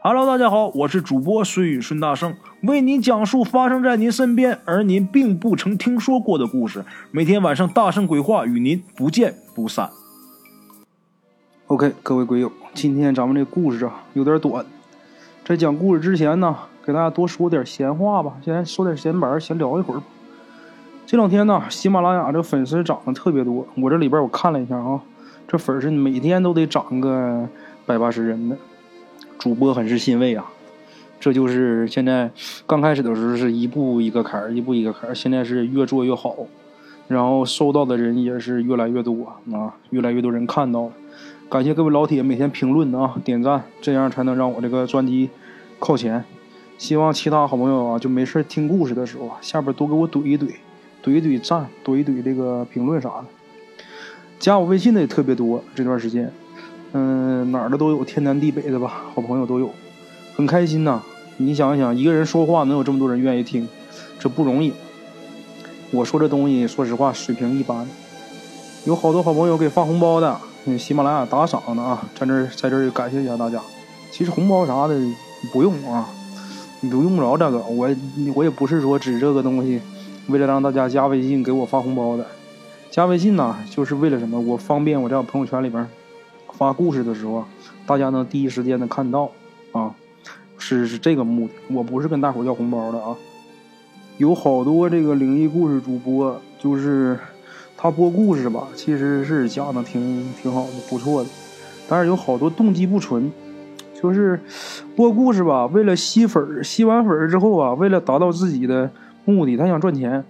Hello，大家好，我是主播孙宇孙大圣，为您讲述发生在您身边而您并不曾听说过的故事。每天晚上大圣鬼话与您不见不散。OK，各位鬼友，今天咱们这故事啊有点短，在讲故事之前呢，给大家多说点闲话吧，先说点闲白，先聊一会儿吧。这两天呢，喜马拉雅这粉丝涨得特别多，我这里边我看了一下啊，这粉丝每天都得涨个百八十人的。主播很是欣慰啊，这就是现在刚开始的时候是一步一个坎儿，一步一个坎儿，现在是越做越好，然后收到的人也是越来越多啊，越来越多人看到了。感谢各位老铁每天评论啊、点赞，这样才能让我这个专辑靠前。希望其他好朋友啊，就没事听故事的时候啊，下边多给我怼一怼，怼一怼赞，怼一怼这个评论啥的。加我微信的也特别多，这段时间。嗯，哪儿的都有，天南地北的吧，好朋友都有，很开心呐。你想一想，一个人说话能有这么多人愿意听，这不容易。我说这东西，说实话水平一般。有好多好朋友给发红包的，喜马拉雅打赏的啊，在这在这儿感谢一下大家。其实红包啥的不用啊，你都用不着这个。我我也不是说指这个东西，为了让大家加微信给我发红包的。加微信呢，就是为了什么？我方便我在我朋友圈里边。发故事的时候，大家能第一时间的看到，啊，是是这个目的。我不是跟大伙要红包的啊。有好多这个灵异故事主播，就是他播故事吧，其实是讲的挺挺好的，不错的。但是有好多动机不纯，就是播故事吧，为了吸粉，吸完粉之后啊，为了达到自己的目的，他想赚钱。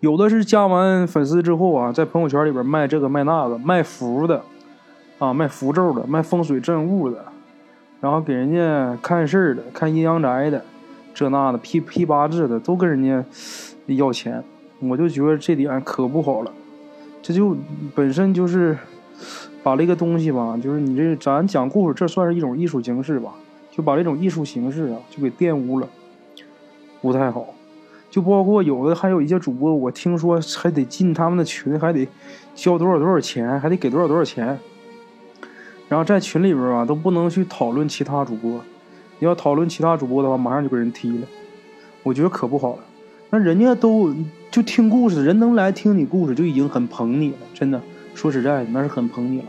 有的是加完粉丝之后啊，在朋友圈里边卖这个卖那个，卖符的。啊，卖符咒的，卖风水镇物的，然后给人家看事儿的，看阴阳宅的，这那的批批八字的，都跟人家要钱。我就觉得这点可不好了，这就本身就是把这个东西吧，就是你这咱讲故事，这算是一种艺术形式吧，就把这种艺术形式啊，就给玷污了，不太好。就包括有的还有一些主播，我听说还得进他们的群，还得交多少多少钱，还得给多少多少钱。然后在群里边啊，都不能去讨论其他主播。你要讨论其他主播的话，马上就给人踢了。我觉得可不好了。那人家都就听故事，人能来听你故事就已经很捧你了。真的，说实在的，那是很捧你了。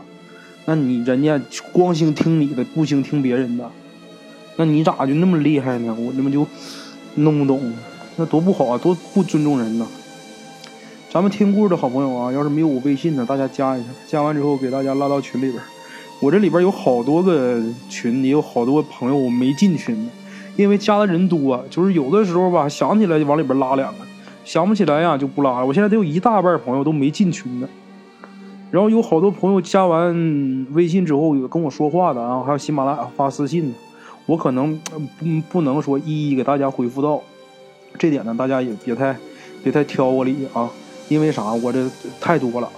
那你人家光兴听你的，不兴听别人的，那你咋就那么厉害呢？我怎么就弄不懂？那多不好啊，多不尊重人呐！咱们听故事的好朋友啊，要是没有我微信的，大家加一下。加完之后给大家拉到群里边。我这里边有好多个群，也有好多朋友我没进群，因为加的人多，就是有的时候吧想起来就往里边拉两个，想不起来呀就不拉了。我现在得有一大半朋友都没进群呢，然后有好多朋友加完微信之后有跟我说话的啊，还有喜马拉雅发私信的，我可能不不能说一一给大家回复到，这点呢大家也别太别太挑我理啊，因为啥？我这太多了，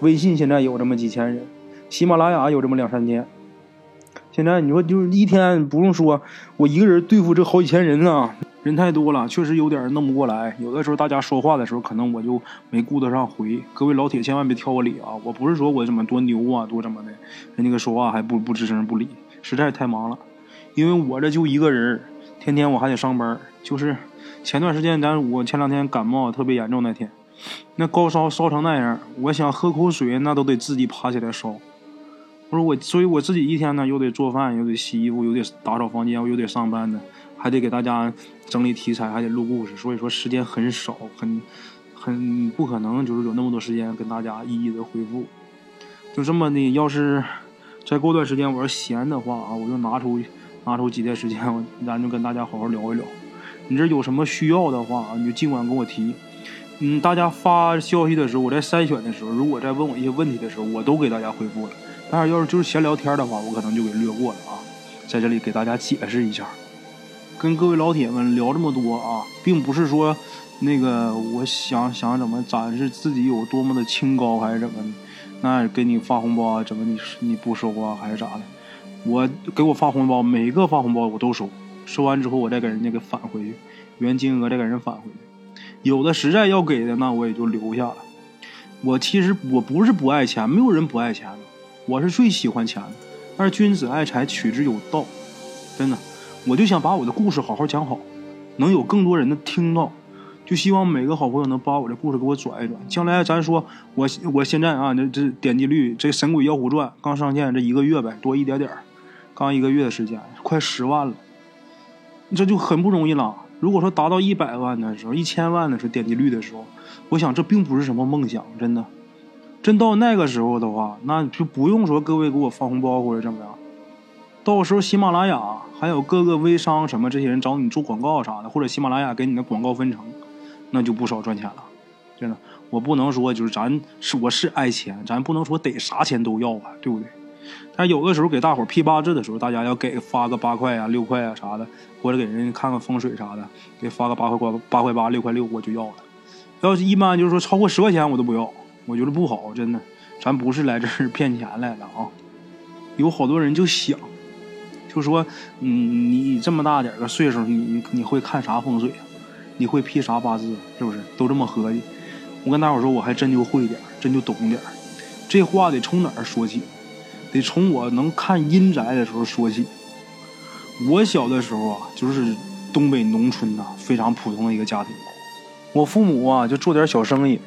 微信现在有这么几千人。喜马拉雅有这么两三天，现在你说就是一天不用说，我一个人对付这好几千人啊，人太多了，确实有点弄不过来。有的时候大家说话的时候，可能我就没顾得上回。各位老铁千万别挑我理啊！我不是说我怎么多牛啊，多怎么的，人家说话还不不吱声不理，实在是太忙了。因为我这就一个人，天天我还得上班。就是前段时间咱我前两天感冒特别严重那天，那高烧烧成那样，我想喝口水那都得自己爬起来烧。不是我，所以我自己一天呢，又得做饭，又得洗衣服，又得打扫房间，我又得上班呢，还得给大家整理题材，还得录故事，所以说时间很少，很很不可能，就是有那么多时间跟大家一一的回复。就这么的，要是再过段时间我要闲的话啊，我就拿出拿出几天时间，咱就跟大家好好聊一聊。你这有什么需要的话，你就尽管跟我提。嗯，大家发消息的时候，我在筛选的时候，如果在问我一些问题的时候，我都给大家回复了。但是要是就是闲聊天的话，我可能就给略过了啊。在这里给大家解释一下，跟各位老铁们聊这么多啊，并不是说那个我想想怎么展示自己有多么的清高还是怎么的，那给你发红包啊，怎么你你不收啊还是咋的？我给我发红包，每个发红包我都收，收完之后我再给人家给返回去，原金额再给人返回去。有的实在要给的，那我也就留下了。我其实我不是不爱钱，没有人不爱钱的。我是最喜欢钱的，但是君子爱财，取之有道。真的，我就想把我的故事好好讲好，能有更多人的听到。就希望每个好朋友能把我的故事给我转一转。将来咱说，我我现在啊，这这点击率，这《神鬼妖狐传》刚上线这一个月呗，多一点点刚一个月的时间，快十万了，这就很不容易了。如果说达到一百万的时候，一千万的时候点击率的时候，我想这并不是什么梦想，真的。真到那个时候的话，那就不用说各位给我发红包或者怎么样。到时候喜马拉雅还有各个微商什么这些人找你做广告啥的，或者喜马拉雅给你的广告分成。那就不少赚钱了，真的。我不能说就是咱是我是爱钱，咱不能说得啥钱都要啊，对不对？但有的时候给大伙批八字的时候，大家要给发个八块啊、六块啊啥的，或者给人看看风水啥的，给发个八块八、八块八、六块六，我就要了。要是一般就是说超过十块钱我都不要，我觉得不好，真的。咱不是来这儿骗钱来的啊。有好多人就想，就说，嗯，你这么大点个岁数，你你会看啥风水啊？你会批啥八字？是不是都这么合计？我跟大伙说，我还真就会点真就懂点这话得从哪儿说起？得从我能看阴宅的时候说起。我小的时候啊，就是东北农村呐，非常普通的一个家庭。我父母啊，就做点小生意，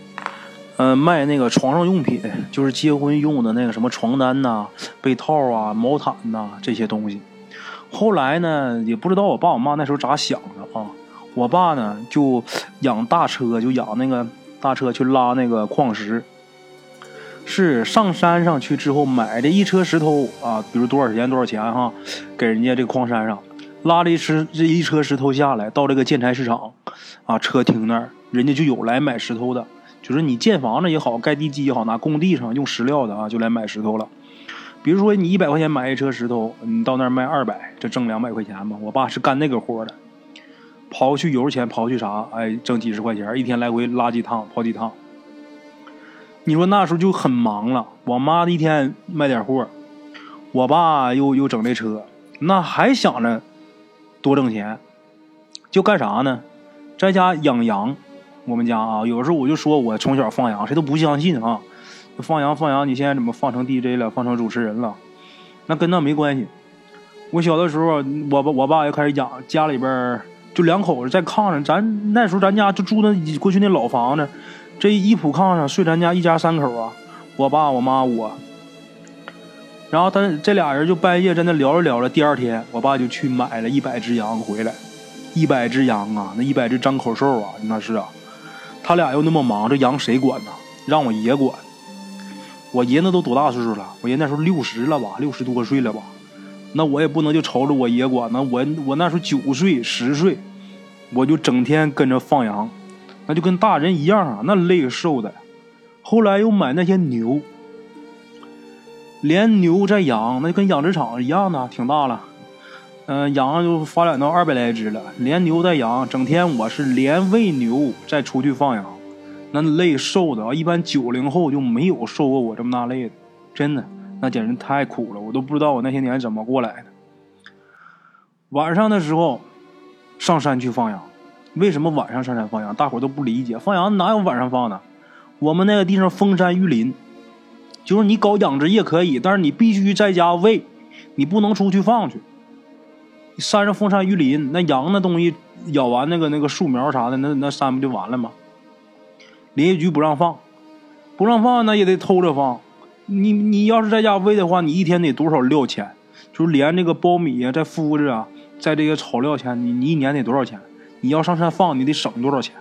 嗯，卖那个床上用品，就是结婚用的那个什么床单呐、被套啊、毛毯呐这些东西。后来呢，也不知道我爸我妈那时候咋想的啊。我爸呢，就养大车，就养那个大车去拉那个矿石。是上山上去之后买的一车石头啊，比如多少钱多少钱哈，给人家这个矿山上拉了一车这一车石头下来，到这个建材市场啊，车停那儿，人家就有来买石头的，就是你建房子也好，盖地基也好，拿工地上用石料的啊，就来买石头了。比如说你一百块钱买一车石头，你到那儿卖二百，这挣两百块钱嘛。我爸是干那个活的。刨去油钱，刨去啥？哎，挣几十块钱，一天来回拉几趟，跑几趟。你说那时候就很忙了。我妈一天卖点货，我爸又又整这车，那还想着多挣钱，就干啥呢？在家养羊。我们家啊，有时候我就说我从小放羊，谁都不相信啊。放羊放羊，你现在怎么放成 DJ 了，放成主持人了？那跟那没关系。我小的时候，我爸我爸又开始养家里边。就两口子在炕上，咱那时候咱家就住那过去那老房子，这一铺炕上睡咱家一家三口啊，我爸我妈我。然后他这俩人就半夜在那聊着聊着，第二天我爸就去买了一百只羊回来，一百只羊啊，那一百只张口兽啊，那是啊。他俩又那么忙，这羊谁管呢？让我爷管。我爷那都多大岁数了？我爷那时候六十了吧，六十多岁了吧。那我也不能就瞅着我爷管呢，我我那时候九岁十岁，我就整天跟着放羊，那就跟大人一样啊，那累瘦的。后来又买那些牛，连牛带羊，那跟养殖场一样的，挺大了。嗯，羊就发展到二百来只了，连牛带羊，整天我是连喂牛再出去放羊，那累瘦的啊，一般九零后就没有受过我这么大累的，真的。那简直太苦了，我都不知道我那些年怎么过来的。晚上的时候上山去放羊，为什么晚上上山放羊？大伙都不理解，放羊哪有晚上放的？我们那个地方封山育林，就是你搞养殖业可以，但是你必须在家喂，你不能出去放去。山上封山育林，那羊那东西咬完那个那个树苗啥的，那那山不就完了吗？林业局不让放，不让放那也得偷着放。你你要是在家喂的话，你一天得多少料钱？就是连这个苞米啊、在麸子啊、在这些草料钱，你你一年得多少钱？你要上山放，你得省多少钱？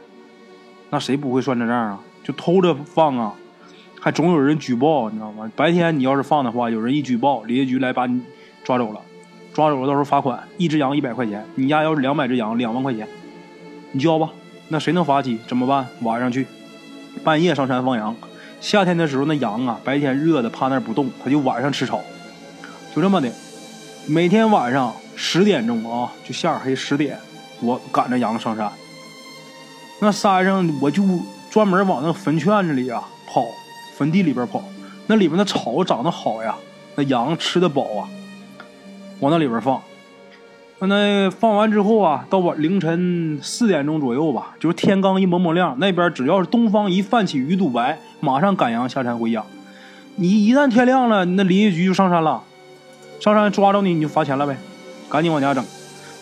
那谁不会算这账啊？就偷着放啊，还总有人举报，你知道吗？白天你要是放的话，有人一举报，林业局来把你抓走了，抓走了到时候罚款，一只羊一百块钱。你家要是两百只羊，两万块钱，你交吧。那谁能罚起？怎么办？晚上去，半夜上山放羊。夏天的时候，那羊啊，白天热的趴那不动，它就晚上吃草，就这么的。每天晚上十点钟啊，就下黑十点，我赶着羊上山。那山上我就专门往那坟圈子里啊跑，坟地里边跑，那里边的草长得好呀，那羊吃的饱啊，往那里边放。那放完之后啊，到晚凌晨四点钟左右吧，就是天刚一蒙蒙亮，那边只要是东方一泛起鱼肚白，马上赶羊下山回家。你一旦天亮了，那林业局就上山了，上山抓着你你就罚钱了呗。赶紧往家整。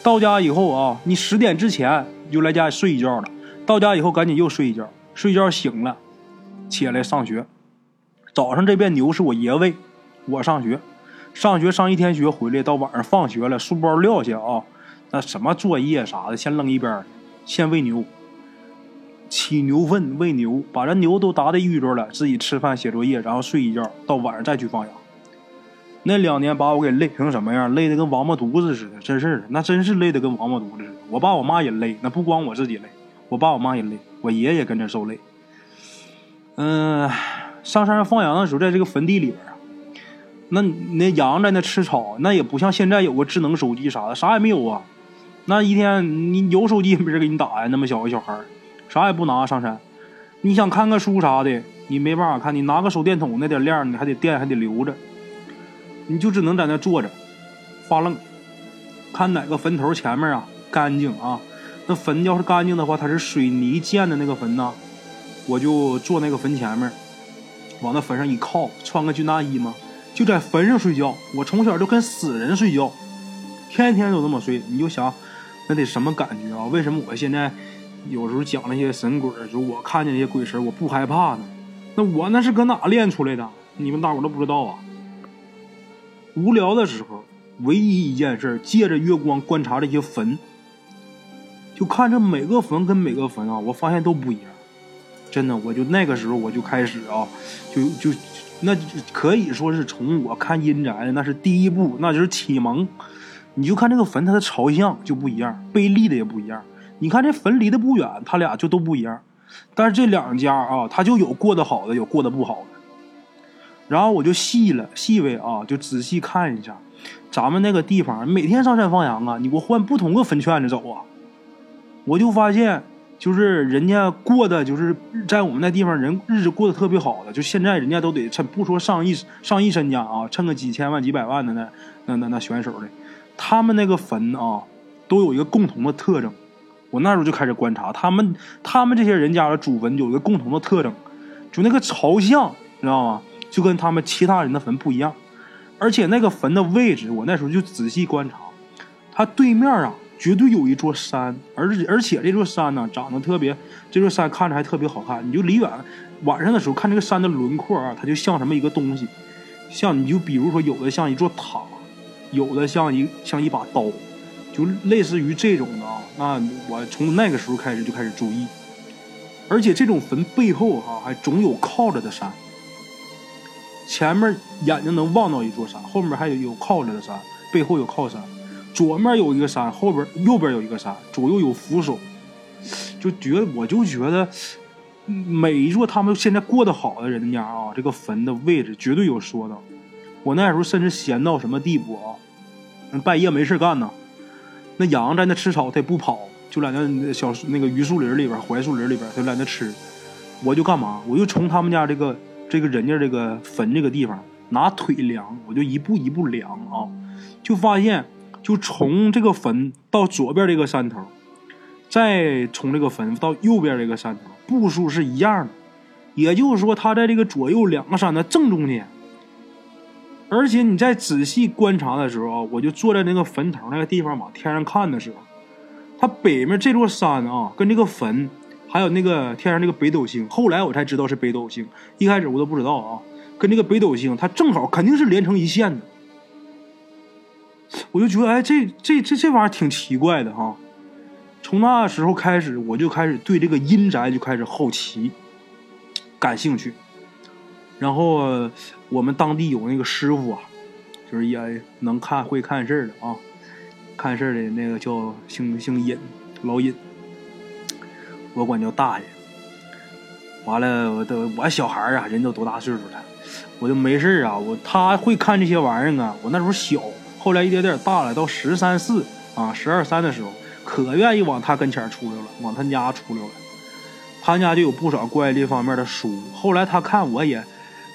到家以后啊，你十点之前你就来家睡一觉了。到家以后赶紧又睡一觉，睡觉醒了，起来上学。早上这边牛是我爷喂，我上学，上学上一天学回来，到晚上放学了，书包撂下啊，那什么作业啥的先扔一边，先喂牛。起牛粪喂牛，把这牛都打得郁着了，自己吃饭写作业，然后睡一觉，到晚上再去放羊。那两年把我给累成什么样？累得跟王八犊子似的，真是的，那真是累得跟王八犊子似的。我爸我妈也累，那不光我自己累，我爸我妈也累，我爷爷跟着受累。嗯，上山放羊的时候，在这个坟地里边，那那羊在那吃草，那也不像现在有个智能手机啥的，啥也没有啊。那一天你有手机也没人给你打呀？那么小个小孩啥也不拿上山，你想看个书啥的，你没办法看。你拿个手电筒，那点亮，你还得电还得留着，你就只能在那坐着发愣，看哪个坟头前面啊干净啊。那坟要是干净的话，它是水泥建的那个坟呐，我就坐那个坟前面，往那坟上一靠，穿个军大衣嘛，就在坟上睡觉。我从小就跟死人睡觉，天天都这么睡。你就想，那得什么感觉啊？为什么我现在？有时候讲那些神鬼，就我看见那些鬼神，我不害怕呢。那我那是搁哪练出来的？你们大伙都不知道啊。无聊的时候，唯一一件事，借着月光观察这些坟，就看着每个坟跟每个坟啊，我发现都不一样。真的，我就那个时候我就开始啊，就就那可以说是从我看阴宅那是第一步，那就是启蒙。你就看这个坟，它的朝向就不一样，背立的也不一样。你看这坟离得不远，他俩就都不一样。但是这两家啊，他就有过得好的，有过得不好的。然后我就细了细微啊，就仔细看一下，咱们那个地方每天上山放羊啊，你给我换不同的坟圈子走啊。我就发现，就是人家过的，就是在我们那地方人日子过得特别好的，就现在人家都得趁不说上亿上亿身家啊，趁个几千万几百万的那那那那选手的，他们那个坟啊，都有一个共同的特征。我那时候就开始观察他们，他们这些人家的祖坟有一个共同的特征，就那个朝向，你知道吗？就跟他们其他人的坟不一样，而且那个坟的位置，我那时候就仔细观察，它对面啊，绝对有一座山，而且而且这座山呢，长得特别，这座山看着还特别好看。你就离远，晚上的时候看这个山的轮廓啊，它就像什么一个东西，像你就比如说有的像一座塔，有的像一像一把刀。就类似于这种的啊，那我从那个时候开始就开始注意，而且这种坟背后哈还总有靠着的山，前面眼睛能望到一座山，后面还有有靠着的山，背后有靠山，左面有一个山，后边右边有一个山，左右有扶手，就觉得我就觉得每一座他们现在过得好的人家啊，这个坟的位置绝对有说道。我那时候甚至闲到什么地步啊，半夜没事干呢。那羊在那吃草，它也不跑，就在那小那个榆树林里边、槐树林里边，它在那吃。我就干嘛？我就从他们家这个这个人家这个坟这个地方拿腿量，我就一步一步量啊，就发现，就从这个坟到左边这个山头，再从这个坟到右边这个山头，步数是一样的。也就是说，它在这个左右两个山的正中间。而且你在仔细观察的时候啊，我就坐在那个坟头那个地方往天上看的时候，它北面这座山啊，跟这个坟，还有那个天上那个北斗星，后来我才知道是北斗星，一开始我都不知道啊，跟这个北斗星，它正好肯定是连成一线的。我就觉得，哎，这这这这玩意儿挺奇怪的哈。从那时候开始，我就开始对这个阴宅就开始好奇，感兴趣。然后我们当地有那个师傅啊，就是也能看会看事儿的啊，看事儿的那个叫姓姓尹，老尹，我管叫大爷。完了，我都我小孩啊，人都多大岁数了，我就没事啊，我他会看这些玩意儿啊。我那时候小，后来一点点大了，到十三四啊，十二三的时候，可愿意往他跟前出溜了，往他家出溜了。他家就有不少关于这方面的书。后来他看我也。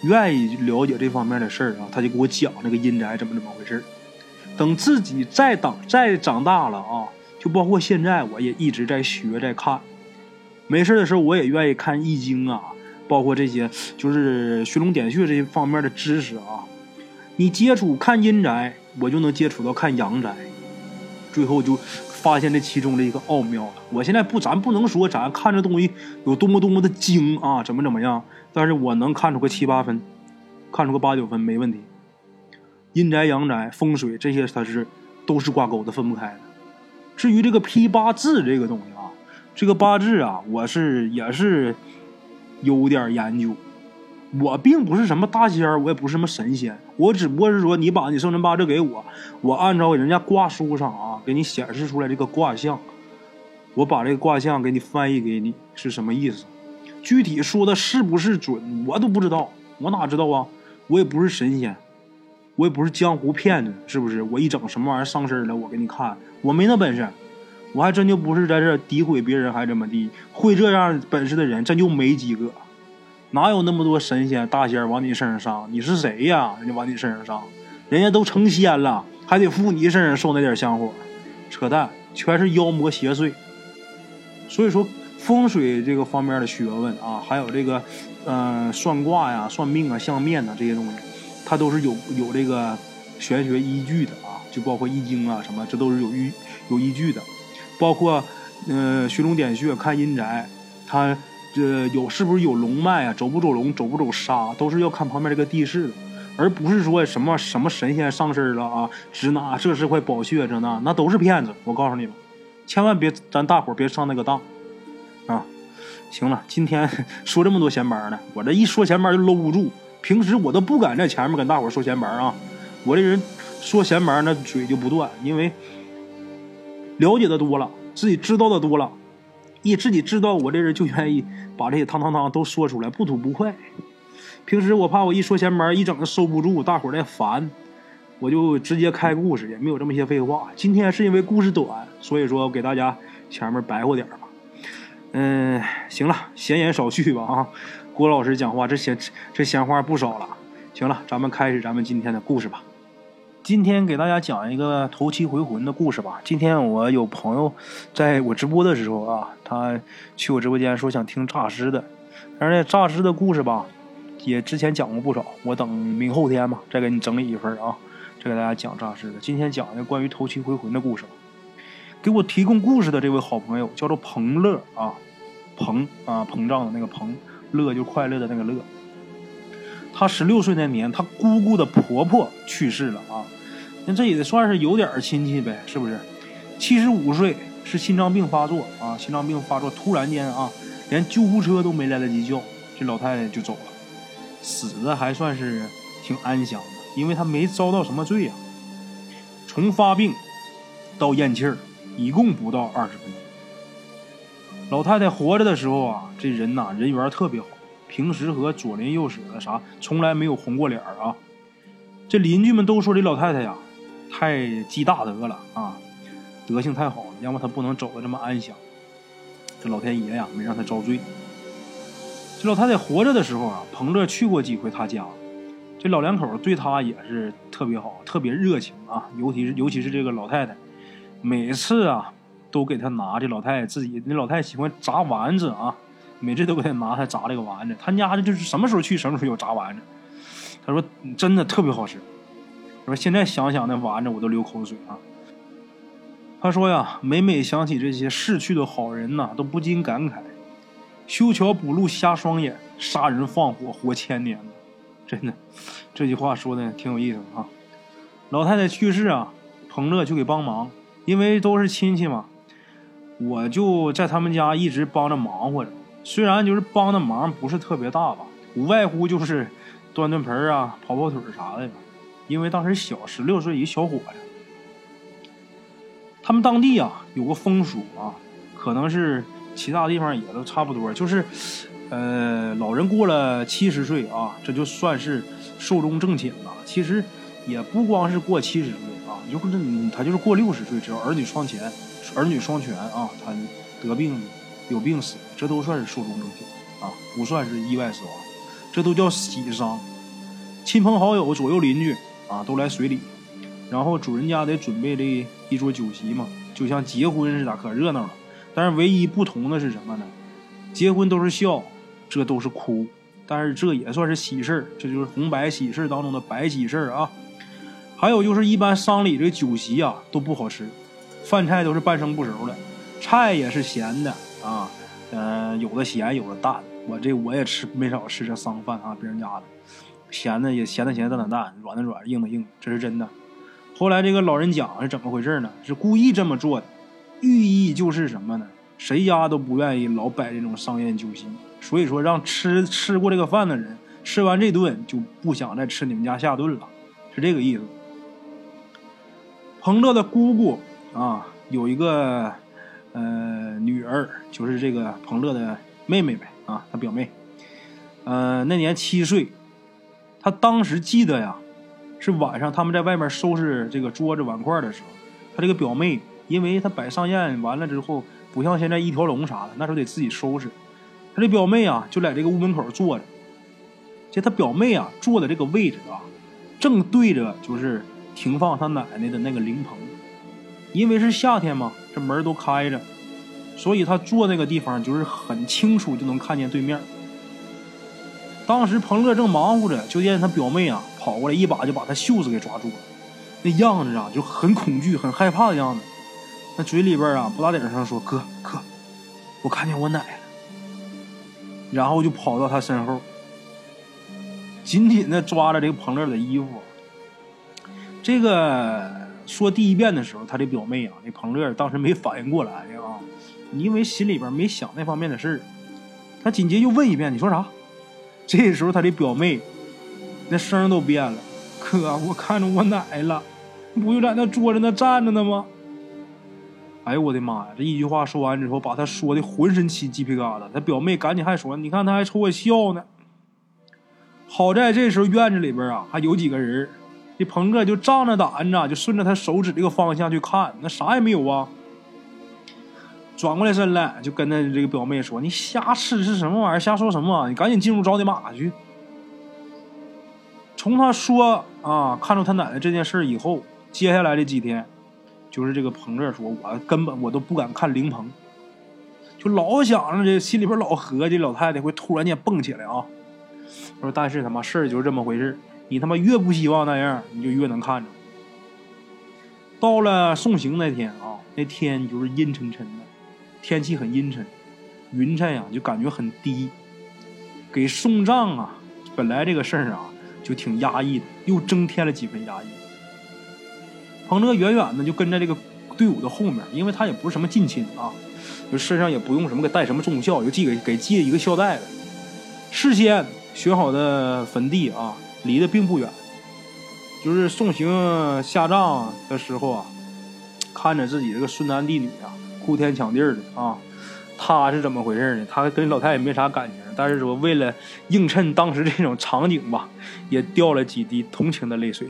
愿意了解这方面的事儿啊，他就给我讲那个阴宅怎么怎么回事等自己再长再长大了啊，就包括现在，我也一直在学在看。没事的时候，我也愿意看易经啊，包括这些就是寻龙点穴这些方面的知识啊。你接触看阴宅，我就能接触到看阳宅。最后就发现这其中的一个奥妙了。我现在不，咱不能说咱看这东西有多么多么的精啊，怎么怎么样，但是我能看出个七八分，看出个八九分没问题。阴宅阳宅风水这些它是都是挂钩的，分不开的。至于这个批八字这个东西啊，这个八字啊，我是也是有点研究。我并不是什么大仙儿，我也不是什么神仙，我只不过是说，你把你生辰八字给我，我按照人家卦书上啊，给你显示出来这个卦象，我把这个卦象给你翻译给你是什么意思？具体说的是不是准，我都不知道，我哪知道啊？我也不是神仙，我也不是江湖骗子，是不是？我一整什么玩意儿上身了，我给你看，我没那本事，我还真就不是在这诋毁别人，还怎么地？会这样本事的人，真就没几个。哪有那么多神仙大仙往你身上上？你是谁呀？人家往你身上上，人家都成仙了，还得附你身上受那点香火？扯淡，全是妖魔邪祟。所以说，风水这个方面的学问啊，还有这个，嗯，算卦呀、算命啊、相面呐这些东西，它都是有有这个玄学依据的啊。就包括易经啊什么，这都是有依有依据的。包括，嗯，寻龙点穴看阴宅，它。这有是不是有龙脉啊？走不走龙，走不走沙，都是要看旁边这个地势的，而不是说什么什么神仙上身了啊，指哪这是块宝穴，这那那都是骗子。我告诉你们，千万别咱大伙别上那个当啊！行了，今天 说这么多闲白呢，我这一说闲白就搂不住。平时我都不敢在前面跟大伙说闲白啊，我这人说闲白那嘴就不断，因为了解的多了，自己知道的多了。一自己知道，我这人就愿意把这些汤汤汤都说出来，不吐不快。平时我怕我一说闲班，一整个收不住，大伙儿再烦，我就直接开故事，也没有这么些废话。今天是因为故事短，所以说我给大家前面白话点吧。嗯，行了，闲言少叙吧啊。郭老师讲话这闲这闲话不少了。行了，咱们开始咱们今天的故事吧。今天给大家讲一个头七回魂的故事吧。今天我有朋友在我直播的时候啊，他去我直播间说想听诈尸的，但是诈尸的故事吧，也之前讲过不少。我等明后天吧，再给你整理一份啊，再给大家讲诈尸的。今天讲一个关于头七回魂的故事。给我提供故事的这位好朋友叫做彭乐啊，膨啊膨胀的那个膨，乐就快乐的那个乐。她十六岁那年，她姑姑的婆婆去世了啊。那这也算是有点亲戚呗，是不是？七十五岁是心脏病发作啊，心脏病发作，突然间啊，连救护车都没来得及叫，这老太太就走了，死的还算是挺安详的，因为她没遭到什么罪呀。从发病到咽气儿，一共不到二十分钟。老太太活着的时候啊，这人呐人缘特别好，平时和左邻右舍的啥从来没有红过脸儿啊。这邻居们都说这老太太呀。太积大德了啊，德性太好了，要么她不能走得这么安详。这老天爷呀，没让她遭罪。这老太太活着的时候啊，彭乐去过几回她家，这老两口对她也是特别好，特别热情啊。尤其是尤其是这个老太太，每次啊都给她拿这老太太自己那老太太喜欢炸丸子啊，每次都给他拿他炸这个丸子。他家的就是什么时候去什么时候有炸丸子。他说真的特别好吃。他说现在想想那丸子，我都流口水啊。他说呀，每每想起这些逝去的好人呐，都不禁感慨：修桥补路瞎双眼，杀人放火活千年。真的，这句话说的挺有意思啊。老太太去世啊，彭乐就给帮忙，因为都是亲戚嘛，我就在他们家一直帮着忙活着。虽然就是帮的忙不是特别大吧，无外乎就是端端盆啊、跑跑腿啥的。因为当时小，十六岁一小伙子。他们当地啊有个风俗啊，可能是其他地方也都差不多，就是，呃，老人过了七十岁啊，这就算是寿终正寝了。其实也不光是过七十岁啊，就是他就是过六十岁，只要儿女双全，儿女双全啊，他得病有病死，这都算是寿终正寝啊，不算是意外死亡，这都叫喜丧。亲朋好友、左右邻居。啊，都来随礼，然后主人家得准备这一桌酒席嘛，就像结婚似的，可热闹了。但是唯一不同的是什么呢？结婚都是笑，这都是哭。但是这也算是喜事儿，这就是红白喜事当中的白喜事啊。还有就是一般丧礼这酒席啊都不好吃，饭菜都是半生不熟的，菜也是咸的啊，嗯，有的咸，有的淡。我这我也吃没少吃这丧饭啊，别人家的咸的也咸的咸，淡的淡，软的软，硬的硬，这是真的。后来这个老人讲是怎么回事呢？是故意这么做的，寓意就是什么呢？谁家都不愿意老摆这种商宴酒席，所以说让吃吃过这个饭的人吃完这顿就不想再吃你们家下顿了，是这个意思。彭乐的姑姑啊，有一个呃女儿，就是这个彭乐的妹妹呗啊，他表妹，呃那年七岁，他当时记得呀，是晚上他们在外面收拾这个桌子碗筷的时候，他这个表妹，因为他摆上宴完了之后。不像现在一条龙啥的，那时候得自己收拾。他这表妹啊，就在这个屋门口坐着。这他表妹啊，坐的这个位置啊，正对着就是停放他奶奶的那个灵棚。因为是夏天嘛，这门都开着，所以他坐那个地方就是很清楚就能看见对面。当时彭乐正忙活着，就见他表妹啊跑过来，一把就把他袖子给抓住了，那样子啊就很恐惧、很害怕的样子。那嘴里边啊，不大点声说：“哥哥，我看见我奶了。”然后就跑到他身后，紧紧的抓着这个彭乐的衣服。这个说第一遍的时候，他的表妹啊，那彭乐当时没反应过来啊，因为心里边没想那方面的事。他紧接又问一遍：“你说啥？”这时候他的表妹那声都变了：“哥，我看着我奶了，不就在那桌子那站着呢吗？”哎呦我的妈呀！这一句话说完之后，把他说的浑身起鸡皮疙瘩。他表妹赶紧还说：“你看他还冲我笑呢。”好在这时候院子里边啊还有几个人，这鹏哥就仗着胆子，就顺着他手指这个方向去看，那啥也没有啊。转过来身来，就跟他这个表妹说：“你瞎吃是什么玩意儿？瞎说什么？你赶紧进屋找你妈去。”从他说啊看着他奶奶这件事以后，接下来的几天。就是这个鹏哥说，我根本我都不敢看灵棚，就老想着这心里边老合计，老太太会突然间蹦起来啊。说但是他妈事儿就是这么回事你他妈越不希望那样，你就越能看着。到了送行那天啊，那天就是阴沉沉的，天气很阴沉，云彩呀就感觉很低。给送葬啊，本来这个事儿啊就挺压抑的，又增添了几分压抑。彭乐远远的就跟在这个队伍的后面，因为他也不是什么近亲啊，就身上也不用什么给带什么重孝，就系给给系一个孝带子。事先选好的坟地啊，离得并不远，就是送行下葬的时候啊，看着自己这个孙男弟女啊，哭天抢地的啊，他是怎么回事呢？他跟老太太没啥感情，但是说为了映衬当时这种场景吧，也掉了几滴同情的泪水。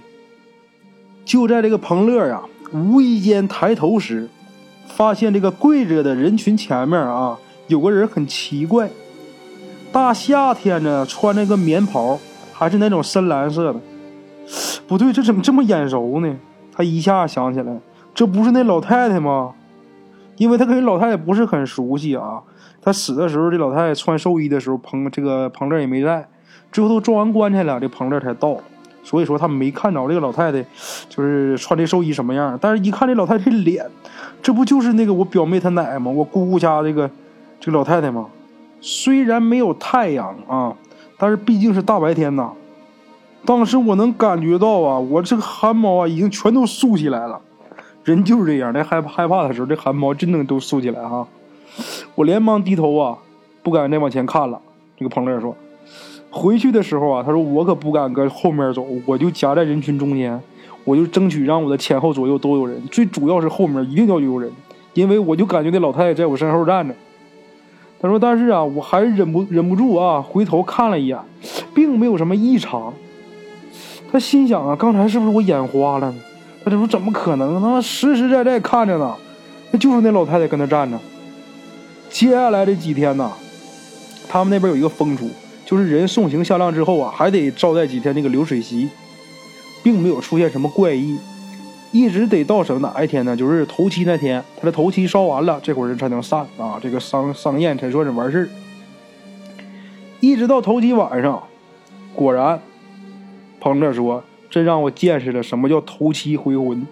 就在这个彭乐啊，无意间抬头时，发现这个跪着的人群前面啊，有个人很奇怪。大夏天呢，穿那个棉袍，还是那种深蓝色的。不对，这怎么这么眼熟呢？他一下想起来，这不是那老太太吗？因为他跟老太太不是很熟悉啊。他死的时候，这老太太穿寿衣的时候，彭这个彭乐也没在。最后都装完棺材了，这彭乐才到。所以说他没看着这个老太太，就是穿这寿衣什么样。但是一看这老太太脸，这不就是那个我表妹她奶吗？我姑姑家这个这个老太太吗？虽然没有太阳啊，但是毕竟是大白天呐。当时我能感觉到啊，我这个汗毛啊已经全都竖起来了。人就是这样，在害怕害怕的时候，这汗毛真能都竖起来哈。我连忙低头啊，不敢再往前看了。这个彭乐说。回去的时候啊，他说我可不敢搁后面走，我就夹在人群中间，我就争取让我的前后左右都有人，最主要是后面一定要有人，因为我就感觉那老太太在我身后站着。他说，但是啊，我还是忍不忍不住啊，回头看了一眼，并没有什么异常。他心想啊，刚才是不是我眼花了呢？他这说怎么可能？他实实在在看着呢，那就是那老太太跟那站着。接下来这几天呢，他们那边有一个风俗。就是人送行下葬之后啊，还得招待几天那个流水席，并没有出现什么怪异，一直得到什么哪一天呢？就是头七那天，他的头七烧完了，这会人才能散啊，这个丧丧宴才算是完事儿。一直到头七晚上，果然，彭乐说：“真让我见识了什么叫头七回魂。”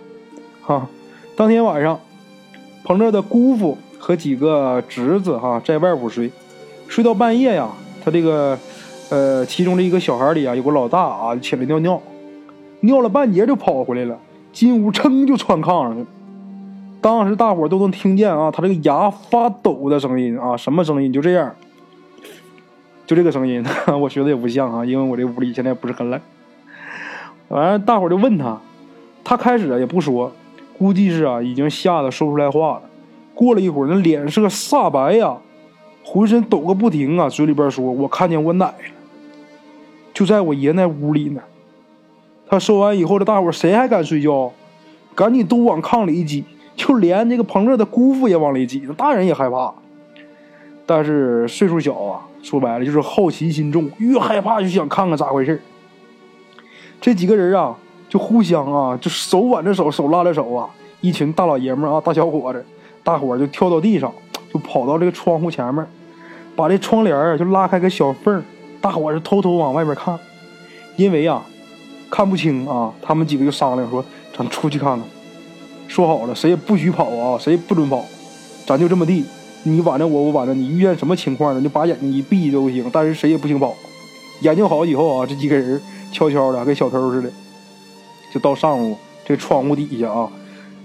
哈，当天晚上，彭乐的姑父和几个侄子哈在外屋睡，睡到半夜呀，他这个呃其中的一个小孩里啊有个老大啊起来尿尿，尿了半截就跑回来了，进屋噌就窜炕上去了。当时大伙都能听见啊，他这个牙发抖的声音啊，什么声音？就这样，就这个声音，我学的也不像啊，因为我这屋里现在不是很冷。完了，大伙就问他，他开始啊也不说，估计是啊已经吓得说不出来话了。过了一会儿，那脸色煞白呀，浑身抖个不停啊，嘴里边说：“我看见我奶了，就在我爷那屋里呢。”他说完以后，这大伙谁还敢睡觉？赶紧都往炕里一挤。就连这个彭乐的姑父也往里挤，大人也害怕。但是岁数小啊，说白了就是好奇心重，越害怕就想看看咋回事这几个人啊，就互相啊，就手挽着手，手拉着手啊，一群大老爷们啊，大小伙子，大伙就跳到地上，就跑到这个窗户前面，把这窗帘就拉开个小缝大伙就偷偷往外面看，因为啊，看不清啊，他们几个就商量说，咱出去看看。说好了，谁也不许跑啊！谁也不准跑，咱就这么地。你挽着我，我挽着你。遇见什么情况呢？就把眼睛一闭都行，但是谁也不行跑。研究好以后啊，这几个人悄悄的，跟小偷似的，就到上屋这窗户底下啊，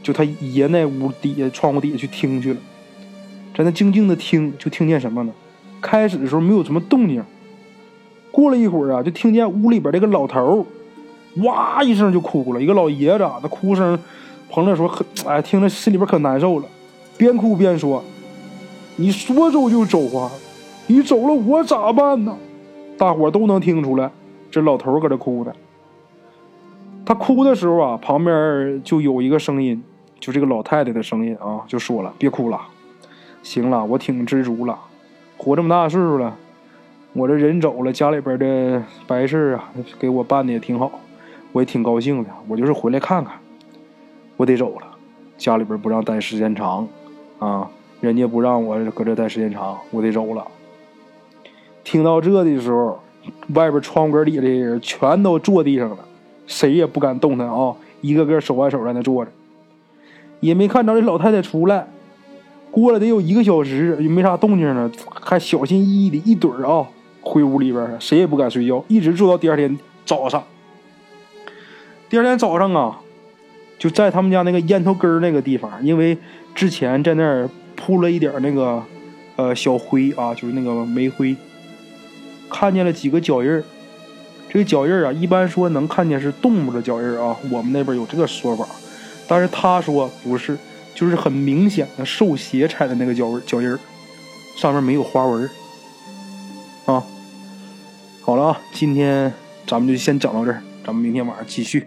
就他爷那屋底下窗户底下去听去了，在那静静的听，就听见什么呢？开始的时候没有什么动静，过了一会儿啊，就听见屋里边这个老头哇一声就哭了，一个老爷子，那哭声。彭乐说：“哎，听着心里边可难受了，边哭边说：‘你说走就走啊，你走了我咋办呢？’大伙都能听出来，这老头搁这哭呢。他哭的时候啊，旁边就有一个声音，就这个老太太的声音啊，就说了：‘别哭了，行了，我挺知足了，活这么大岁数了，我这人走了，家里边的白事啊，给我办的也挺好，我也挺高兴的，我就是回来看看。’”我得走了，家里边不让待时间长，啊，人家不让我搁这待时间长，我得走了。听到这的时候，外边窗格里的人全都坐地上了，谁也不敢动弹啊，一个个手挽手在那坐着，也没看着这老太太出来。过了得有一个小时，也没啥动静了，还小心翼翼的一盹啊，回屋里边谁也不敢睡觉，一直坐到第二天早上。第二天早上啊。就在他们家那个烟头根那个地方，因为之前在那儿铺了一点那个呃小灰啊，就是那个煤灰，看见了几个脚印儿。这个脚印儿啊，一般说能看见是动物的脚印儿啊，我们那边有这个说法，但是他说不是，就是很明显的受鞋踩的那个脚脚印儿，上面没有花纹啊。好了啊，今天咱们就先讲到这儿，咱们明天晚上继续。